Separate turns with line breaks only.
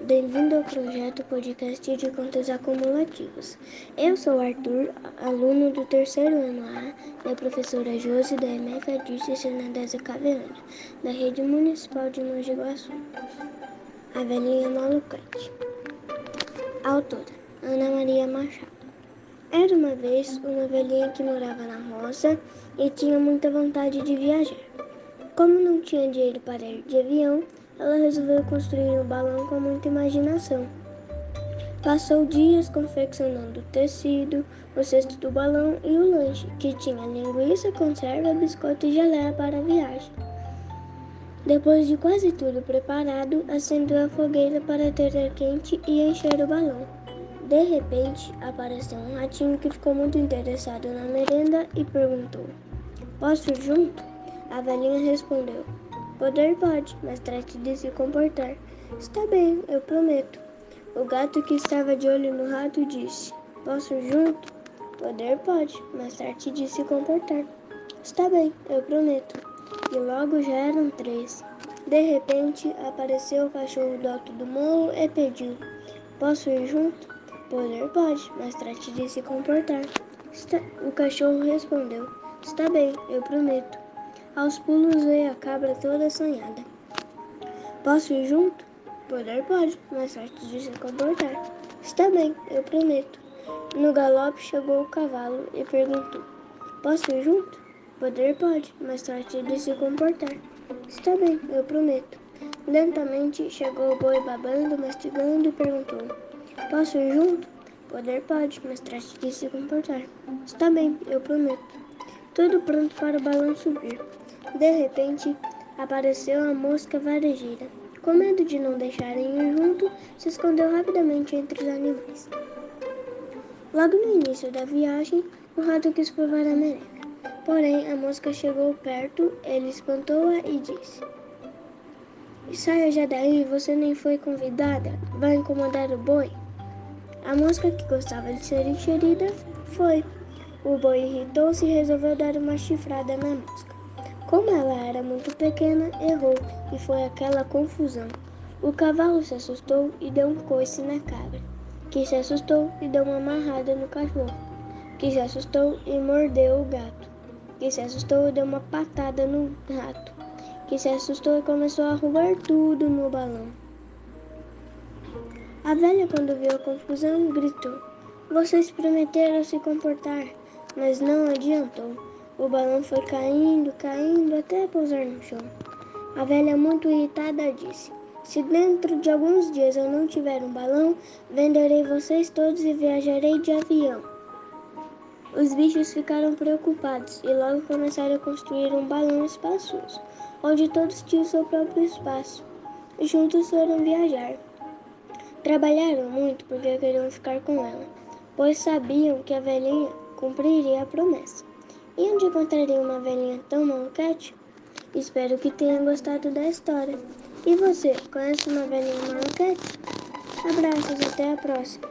bem-vindo ao projeto podcast de contas acumulativos. Eu sou Arthur, aluno do terceiro ano A da professora Josi da MF Adícia Senadesa Caveana, da Rede Municipal de Mogi Guaçu. A velhinha malucante. Autora, Ana Maria Machado. Era uma vez uma velhinha que morava na roça e tinha muita vontade de viajar. Como não tinha dinheiro para ir de avião, ela resolveu construir um balão com muita imaginação. Passou dias confeccionando o tecido, o cesto do balão e o lanche, que tinha linguiça, conserva, biscoito e geleia para a viagem. Depois de quase tudo preparado, acendeu a fogueira para ter ar quente e encher o balão. De repente, apareceu um ratinho que ficou muito interessado na merenda e perguntou: Posso ir junto? A velhinha respondeu: Poder pode, mas trate de se comportar. Está bem, eu prometo. O gato que estava de olho no rato disse: Posso ir junto? Poder pode, mas trate de se comportar. Está bem, eu prometo. E logo já eram três. De repente apareceu o cachorro do alto do morro e pediu: Posso ir junto? Poder pode, mas trate de se comportar. Está... O cachorro respondeu: Está bem, eu prometo. Aos pulos veio a cabra toda assanhada. Posso ir junto? Poder pode, mas sorte de se comportar. Está bem, eu prometo. No galope chegou o cavalo e perguntou: Posso ir junto? Poder pode, mas sorte de se comportar. Está bem, eu prometo. Lentamente chegou o boi babando, mastigando e perguntou: Posso ir junto? Poder pode, mas trate de se comportar. Está bem, eu prometo. Tudo pronto para o balão subir. De repente, apareceu a mosca varejeira. Com medo de não deixarem ir junto, se escondeu rapidamente entre os animais. Logo no início da viagem, o rato quis provar a mereca. Porém, a mosca chegou perto, ele espantou-a e disse: Saia já daí, você nem foi convidada. Vai incomodar o boi? A mosca, que gostava de ser enxerida, foi. O boi irritou-se e resolveu dar uma chifrada na mosca. Como ela era muito pequena, errou e foi aquela confusão. O cavalo se assustou e deu um coice na cabra, que se assustou e deu uma amarrada no cachorro, que se assustou e mordeu o gato, que se assustou e deu uma patada no rato, que se assustou e começou a roubar tudo no balão. A velha, quando viu a confusão, gritou: Vocês prometeram se comportar, mas não adiantou. O balão foi caindo, caindo até pousar no chão. A velha, muito irritada, disse: Se dentro de alguns dias eu não tiver um balão, venderei vocês todos e viajarei de avião. Os bichos ficaram preocupados e logo começaram a construir um balão espaçoso, onde todos tinham seu próprio espaço. Juntos foram viajar. Trabalharam muito porque queriam ficar com ela, pois sabiam que a velhinha cumpriria a promessa. E onde encontraria uma velhinha tão maluquete? Espero que tenham gostado da história. E você, conhece uma velhinha maluquete? Abraços, até a próxima!